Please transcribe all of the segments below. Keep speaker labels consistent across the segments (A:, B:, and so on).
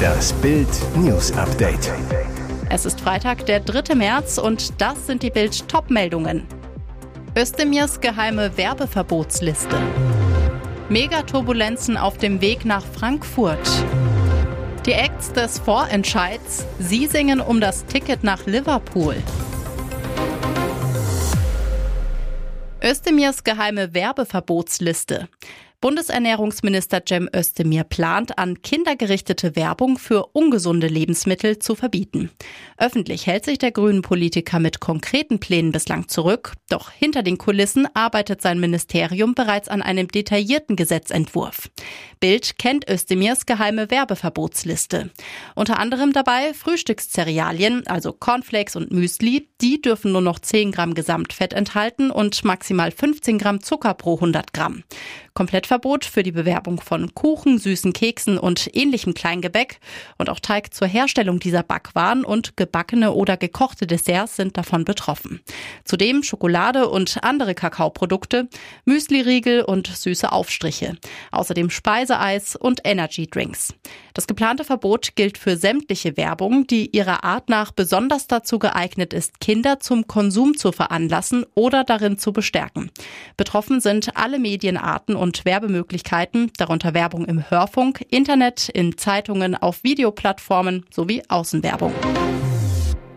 A: Das Bild News Update.
B: Es ist Freitag, der 3. März und das sind die Bild Top-Meldungen. Özdemirs geheime Werbeverbotsliste. Megaturbulenzen auf dem Weg nach Frankfurt. Die Acts des Vorentscheids. Sie singen um das Ticket nach Liverpool. Özdemirs geheime Werbeverbotsliste. Bundesernährungsminister Cem Özdemir plant, an kindergerichtete Werbung für ungesunde Lebensmittel zu verbieten. Öffentlich hält sich der grünen Politiker mit konkreten Plänen bislang zurück, doch hinter den Kulissen arbeitet sein Ministerium bereits an einem detaillierten Gesetzentwurf. Bild kennt Özdemirs geheime Werbeverbotsliste. Unter anderem dabei Frühstückszerealien, also Cornflakes und Müsli, die dürfen nur noch 10 Gramm Gesamtfett enthalten und maximal 15 Gramm Zucker pro 100 Gramm. Komplettverbot für die Bewerbung von Kuchen, süßen Keksen und ähnlichem Kleingebäck und auch Teig zur Herstellung dieser Backwaren und gebackene oder gekochte Desserts sind davon betroffen. Zudem Schokolade und andere Kakaoprodukte, Müsliriegel und süße Aufstriche. Außerdem Speiseeis und Energy Drinks. Das geplante Verbot gilt für sämtliche Werbung, die ihrer Art nach besonders dazu geeignet ist, Kinder zum Konsum zu veranlassen oder darin zu bestärken. Betroffen sind alle Medienarten und Werbemöglichkeiten, darunter Werbung im Hörfunk, Internet, in Zeitungen, auf Videoplattformen sowie Außenwerbung.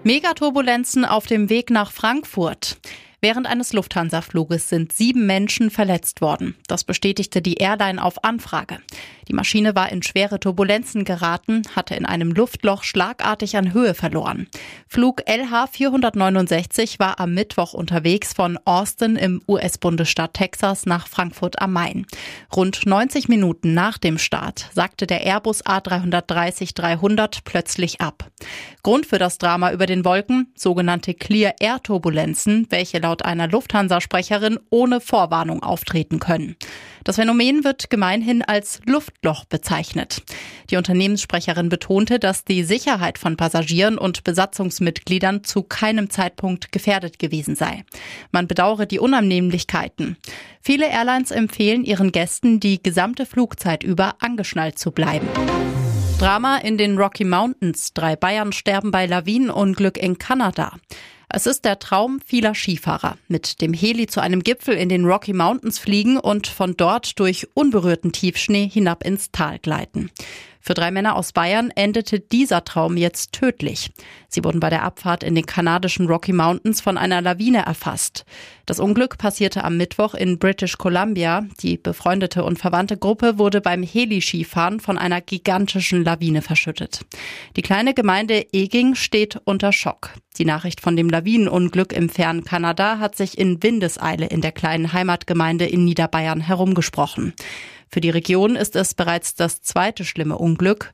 B: Megaturbulenzen auf dem Weg nach Frankfurt. Während eines Lufthansa-Fluges sind sieben Menschen verletzt worden. Das bestätigte die Airline auf Anfrage. Die Maschine war in schwere Turbulenzen geraten, hatte in einem Luftloch schlagartig an Höhe verloren. Flug LH 469 war am Mittwoch unterwegs von Austin im US-Bundesstaat Texas nach Frankfurt am Main. Rund 90 Minuten nach dem Start sagte der Airbus A330-300 plötzlich ab. Grund für das Drama über den Wolken, sogenannte Clear Air Turbulenzen, welche laut laut einer Lufthansa-Sprecherin ohne Vorwarnung auftreten können. Das Phänomen wird gemeinhin als Luftloch bezeichnet. Die Unternehmenssprecherin betonte, dass die Sicherheit von Passagieren und Besatzungsmitgliedern zu keinem Zeitpunkt gefährdet gewesen sei. Man bedauere die Unannehmlichkeiten. Viele Airlines empfehlen ihren Gästen, die gesamte Flugzeit über angeschnallt zu bleiben. Drama in den Rocky Mountains. Drei Bayern sterben bei Lawinenunglück in Kanada. Es ist der Traum vieler Skifahrer, mit dem Heli zu einem Gipfel in den Rocky Mountains fliegen und von dort durch unberührten Tiefschnee hinab ins Tal gleiten. Für drei Männer aus Bayern endete dieser Traum jetzt tödlich. Sie wurden bei der Abfahrt in den kanadischen Rocky Mountains von einer Lawine erfasst. Das Unglück passierte am Mittwoch in British Columbia. Die befreundete und verwandte Gruppe wurde beim Heli-Skifahren von einer gigantischen Lawine verschüttet. Die kleine Gemeinde Eging steht unter Schock. Die Nachricht von dem Lawinenunglück im fernen Kanada hat sich in Windeseile in der kleinen Heimatgemeinde in Niederbayern herumgesprochen. Für die Region ist es bereits das zweite schlimme Unglück,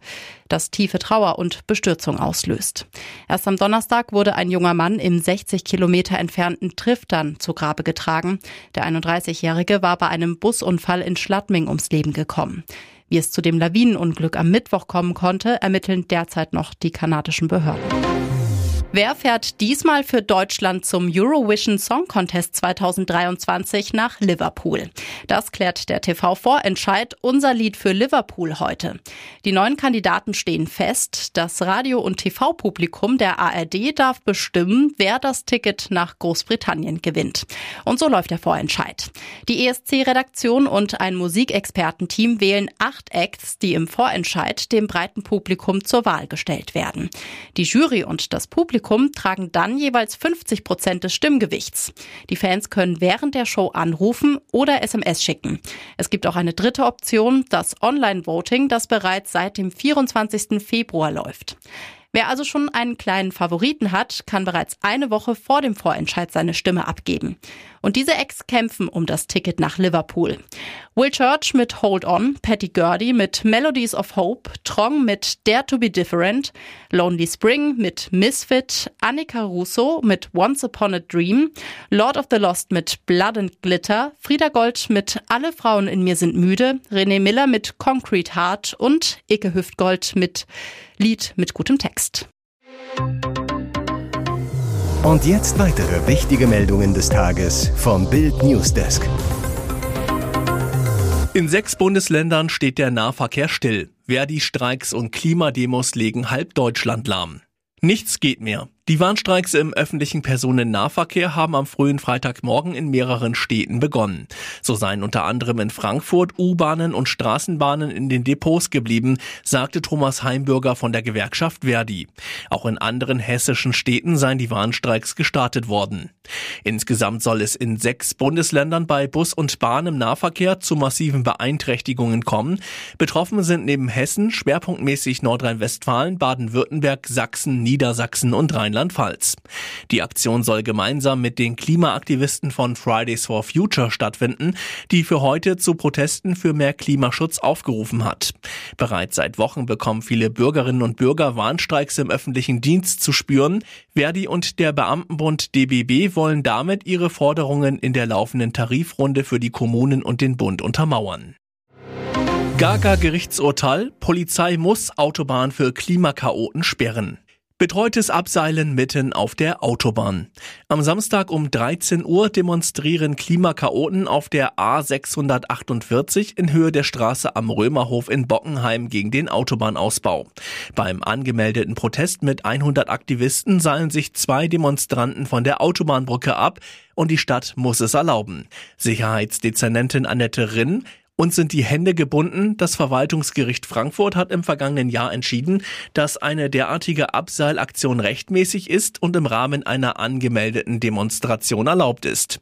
B: das tiefe Trauer und Bestürzung auslöst. Erst am Donnerstag wurde ein junger Mann im 60 Kilometer entfernten Triftern zu Grabe getragen. Der 31-Jährige war bei einem Busunfall in Schladming ums Leben gekommen. Wie es zu dem Lawinenunglück am Mittwoch kommen konnte, ermitteln derzeit noch die kanadischen Behörden. Wer fährt diesmal für Deutschland zum Eurovision Song Contest 2023 nach Liverpool? Das klärt der TV-Vorentscheid Unser Lied für Liverpool heute. Die neuen Kandidaten stehen fest. Das Radio- und TV-Publikum der ARD darf bestimmen, wer das Ticket nach Großbritannien gewinnt. Und so läuft der Vorentscheid. Die ESC-Redaktion und ein Musikexpertenteam wählen acht Acts, die im Vorentscheid dem breiten Publikum zur Wahl gestellt werden. Die Jury und das Publikum Publikum tragen dann jeweils 50 Prozent des Stimmgewichts. Die Fans können während der Show anrufen oder SMS schicken. Es gibt auch eine dritte Option, das Online-Voting, das bereits seit dem 24. Februar läuft. Wer also schon einen kleinen Favoriten hat, kann bereits eine Woche vor dem Vorentscheid seine Stimme abgeben. Und diese Ex kämpfen um das Ticket nach Liverpool. Will Church mit Hold On, Patty Gurdy mit Melodies of Hope, Trong mit Dare to Be Different, Lonely Spring mit Misfit, Annika Russo mit Once Upon a Dream, Lord of the Lost mit Blood and Glitter, Frieda Gold mit Alle Frauen in mir sind müde, René Miller mit Concrete Heart und Icke Hüftgold mit Lied mit gutem Text.
A: Und jetzt weitere wichtige Meldungen des Tages vom Bild Newsdesk.
C: In sechs Bundesländern steht der Nahverkehr still. Verdi-Streiks und Klimademos legen halb Deutschland lahm. Nichts geht mehr. Die Warnstreiks im öffentlichen Personennahverkehr haben am frühen Freitagmorgen in mehreren Städten begonnen. So seien unter anderem in Frankfurt U-Bahnen und Straßenbahnen in den Depots geblieben, sagte Thomas Heimbürger von der Gewerkschaft Verdi. Auch in anderen hessischen Städten seien die Warnstreiks gestartet worden. Insgesamt soll es in sechs Bundesländern bei Bus und Bahn im Nahverkehr zu massiven Beeinträchtigungen kommen. Betroffen sind neben Hessen schwerpunktmäßig Nordrhein-Westfalen, Baden-Württemberg, Sachsen, Niedersachsen und Rheinland Rheinland-Pfalz. Die Aktion soll gemeinsam mit den Klimaaktivisten von Fridays for Future stattfinden, die für heute zu Protesten für mehr Klimaschutz aufgerufen hat. Bereits seit Wochen bekommen viele Bürgerinnen und Bürger Warnstreiks im öffentlichen Dienst zu spüren. Verdi und der Beamtenbund DBB wollen damit ihre Forderungen in der laufenden Tarifrunde für die Kommunen und den Bund untermauern. Gaga Gerichtsurteil, Polizei muss Autobahn für Klimakaoten sperren. Betreutes Abseilen mitten auf der Autobahn. Am Samstag um 13 Uhr demonstrieren Klimakaoten auf der A648 in Höhe der Straße am Römerhof in Bockenheim gegen den Autobahnausbau. Beim angemeldeten Protest mit 100 Aktivisten seilen sich zwei Demonstranten von der Autobahnbrücke ab und die Stadt muss es erlauben. Sicherheitsdezernentin Annette Rinn uns sind die Hände gebunden. Das Verwaltungsgericht Frankfurt hat im vergangenen Jahr entschieden, dass eine derartige Abseilaktion rechtmäßig ist und im Rahmen einer angemeldeten Demonstration erlaubt ist.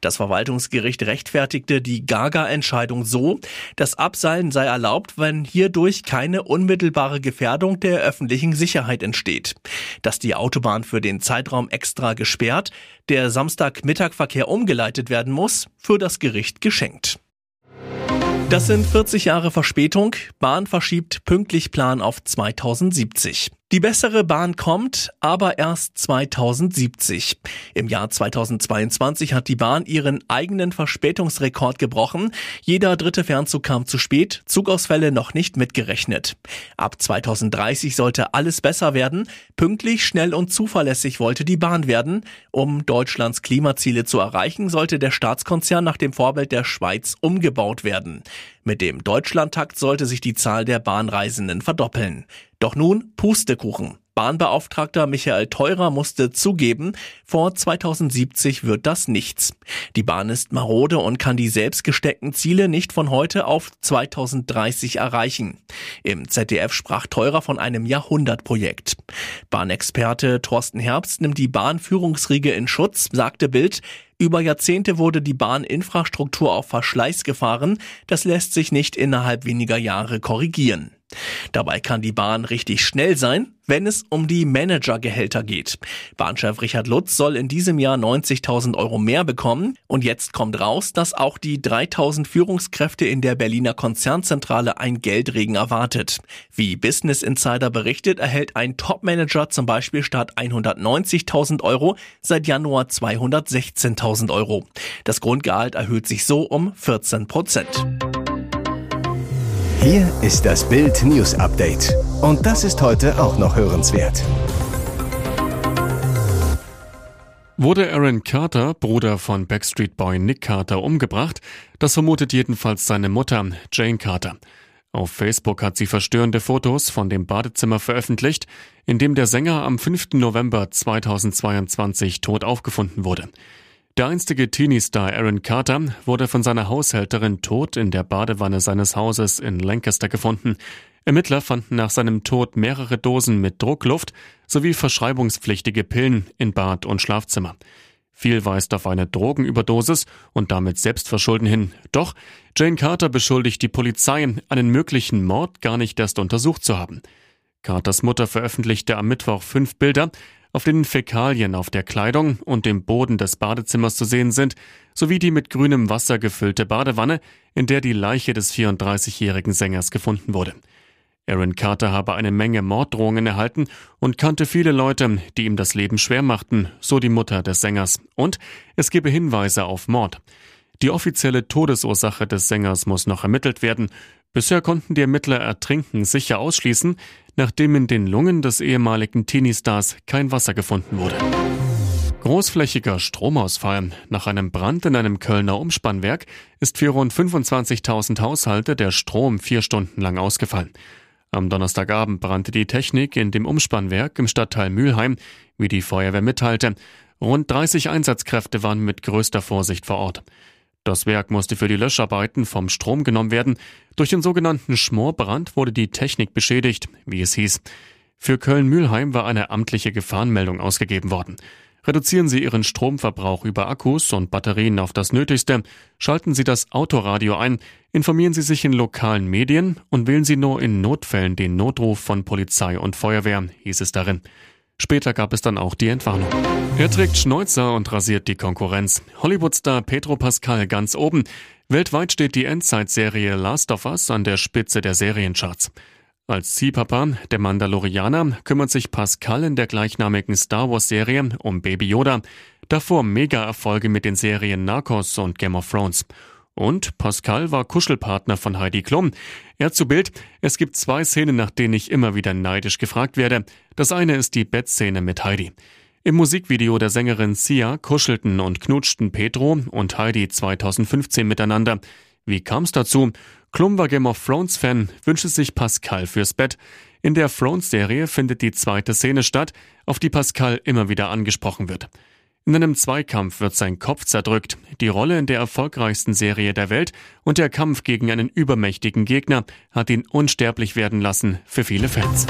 C: Das Verwaltungsgericht rechtfertigte die Gaga-Entscheidung so, das Abseilen sei erlaubt, wenn hierdurch keine unmittelbare Gefährdung der öffentlichen Sicherheit entsteht. Dass die Autobahn für den Zeitraum extra gesperrt, der Samstagmittagverkehr umgeleitet werden muss, für das Gericht geschenkt. Das sind 40 Jahre Verspätung. Bahn verschiebt pünktlich Plan auf 2070. Die bessere Bahn kommt, aber erst 2070. Im Jahr 2022 hat die Bahn ihren eigenen Verspätungsrekord gebrochen. Jeder dritte Fernzug kam zu spät, Zugausfälle noch nicht mitgerechnet. Ab 2030 sollte alles besser werden. Pünktlich, schnell und zuverlässig wollte die Bahn werden. Um Deutschlands Klimaziele zu erreichen, sollte der Staatskonzern nach dem Vorbild der Schweiz umgebaut werden. Mit dem Deutschlandtakt sollte sich die Zahl der Bahnreisenden verdoppeln. Doch nun Pustekuchen. Bahnbeauftragter Michael Teurer musste zugeben, vor 2070 wird das nichts. Die Bahn ist marode und kann die selbst gesteckten Ziele nicht von heute auf 2030 erreichen. Im ZDF sprach Teurer von einem Jahrhundertprojekt. Bahnexperte Thorsten Herbst nimmt die Bahnführungsriege in Schutz, sagte Bild, über Jahrzehnte wurde die Bahninfrastruktur auf Verschleiß gefahren. Das lässt sich nicht innerhalb weniger Jahre korrigieren. Dabei kann die Bahn richtig schnell sein, wenn es um die Managergehälter geht. Bahnchef Richard Lutz soll in diesem Jahr 90.000 Euro mehr bekommen und jetzt kommt raus, dass auch die 3.000 Führungskräfte in der Berliner Konzernzentrale ein Geldregen erwartet. Wie Business Insider berichtet, erhält ein Topmanager zum Beispiel statt 190.000 Euro seit Januar 216.000 Euro. Das Grundgehalt erhöht sich so um 14 Prozent.
A: Hier ist das Bild News Update. Und das ist heute auch noch hörenswert.
D: Wurde Aaron Carter, Bruder von Backstreet Boy Nick Carter, umgebracht? Das vermutet jedenfalls seine Mutter, Jane Carter. Auf Facebook hat sie verstörende Fotos von dem Badezimmer veröffentlicht, in dem der Sänger am 5. November 2022 tot aufgefunden wurde. Der einstige Teenie-Star Aaron Carter wurde von seiner Haushälterin tot in der Badewanne seines Hauses in Lancaster gefunden. Ermittler fanden nach seinem Tod mehrere Dosen mit Druckluft sowie verschreibungspflichtige Pillen in Bad und Schlafzimmer. Viel weist auf eine Drogenüberdosis und damit Selbstverschulden hin. Doch Jane Carter beschuldigt die Polizei, einen möglichen Mord gar nicht erst untersucht zu haben. Carters Mutter veröffentlichte am Mittwoch fünf Bilder, auf denen Fäkalien auf der Kleidung und dem Boden des Badezimmers zu sehen sind, sowie die mit grünem Wasser gefüllte Badewanne, in der die Leiche des 34-jährigen Sängers gefunden wurde. Aaron Carter habe eine Menge Morddrohungen erhalten und kannte viele Leute, die ihm das Leben schwer machten, so die Mutter des Sängers. Und es gebe Hinweise auf Mord. Die offizielle Todesursache des Sängers muss noch ermittelt werden. Bisher konnten die Ermittler Ertrinken sicher ausschließen, nachdem in den Lungen des ehemaligen Teenie-Stars kein Wasser gefunden wurde. Großflächiger Stromausfall. Nach einem Brand in einem Kölner Umspannwerk ist für rund 25.000 Haushalte der Strom vier Stunden lang ausgefallen. Am Donnerstagabend brannte die Technik in dem Umspannwerk im Stadtteil Mülheim, wie die Feuerwehr mitteilte. Rund 30 Einsatzkräfte waren mit größter Vorsicht vor Ort. Das Werk musste für die Löscharbeiten vom Strom genommen werden. Durch den sogenannten Schmorbrand wurde die Technik beschädigt, wie es hieß. Für Köln-Mülheim war eine amtliche Gefahrenmeldung ausgegeben worden. Reduzieren Sie Ihren Stromverbrauch über Akkus und Batterien auf das Nötigste, schalten Sie das Autoradio ein, informieren Sie sich in lokalen Medien und wählen Sie nur in Notfällen den Notruf von Polizei und Feuerwehr, hieß es darin. Später gab es dann auch die Entwarnung. Er trägt Schnäuzer und rasiert die Konkurrenz. Hollywoodstar Pedro Pascal ganz oben. Weltweit steht die Endzeitserie Last of Us an der Spitze der Seriencharts. Als Ziehpapa, der Mandalorianer, kümmert sich Pascal in der gleichnamigen Star Wars-Serie um Baby Yoda. Davor Mega-Erfolge mit den Serien Narcos und Game of Thrones. Und Pascal war Kuschelpartner von Heidi Klum. Er zu Bild, es gibt zwei Szenen, nach denen ich immer wieder neidisch gefragt werde. Das eine ist die Bettszene mit Heidi. Im Musikvideo der Sängerin Sia kuschelten und knutschten Pedro und Heidi 2015 miteinander. Wie kam es dazu? Klum war Game of Thrones Fan, wünschte sich Pascal fürs Bett. In der Thrones-Serie findet die zweite Szene statt, auf die Pascal immer wieder angesprochen wird. In einem Zweikampf wird sein Kopf zerdrückt, die Rolle in der erfolgreichsten Serie der Welt und der Kampf gegen einen übermächtigen Gegner hat ihn unsterblich werden lassen für viele Fans.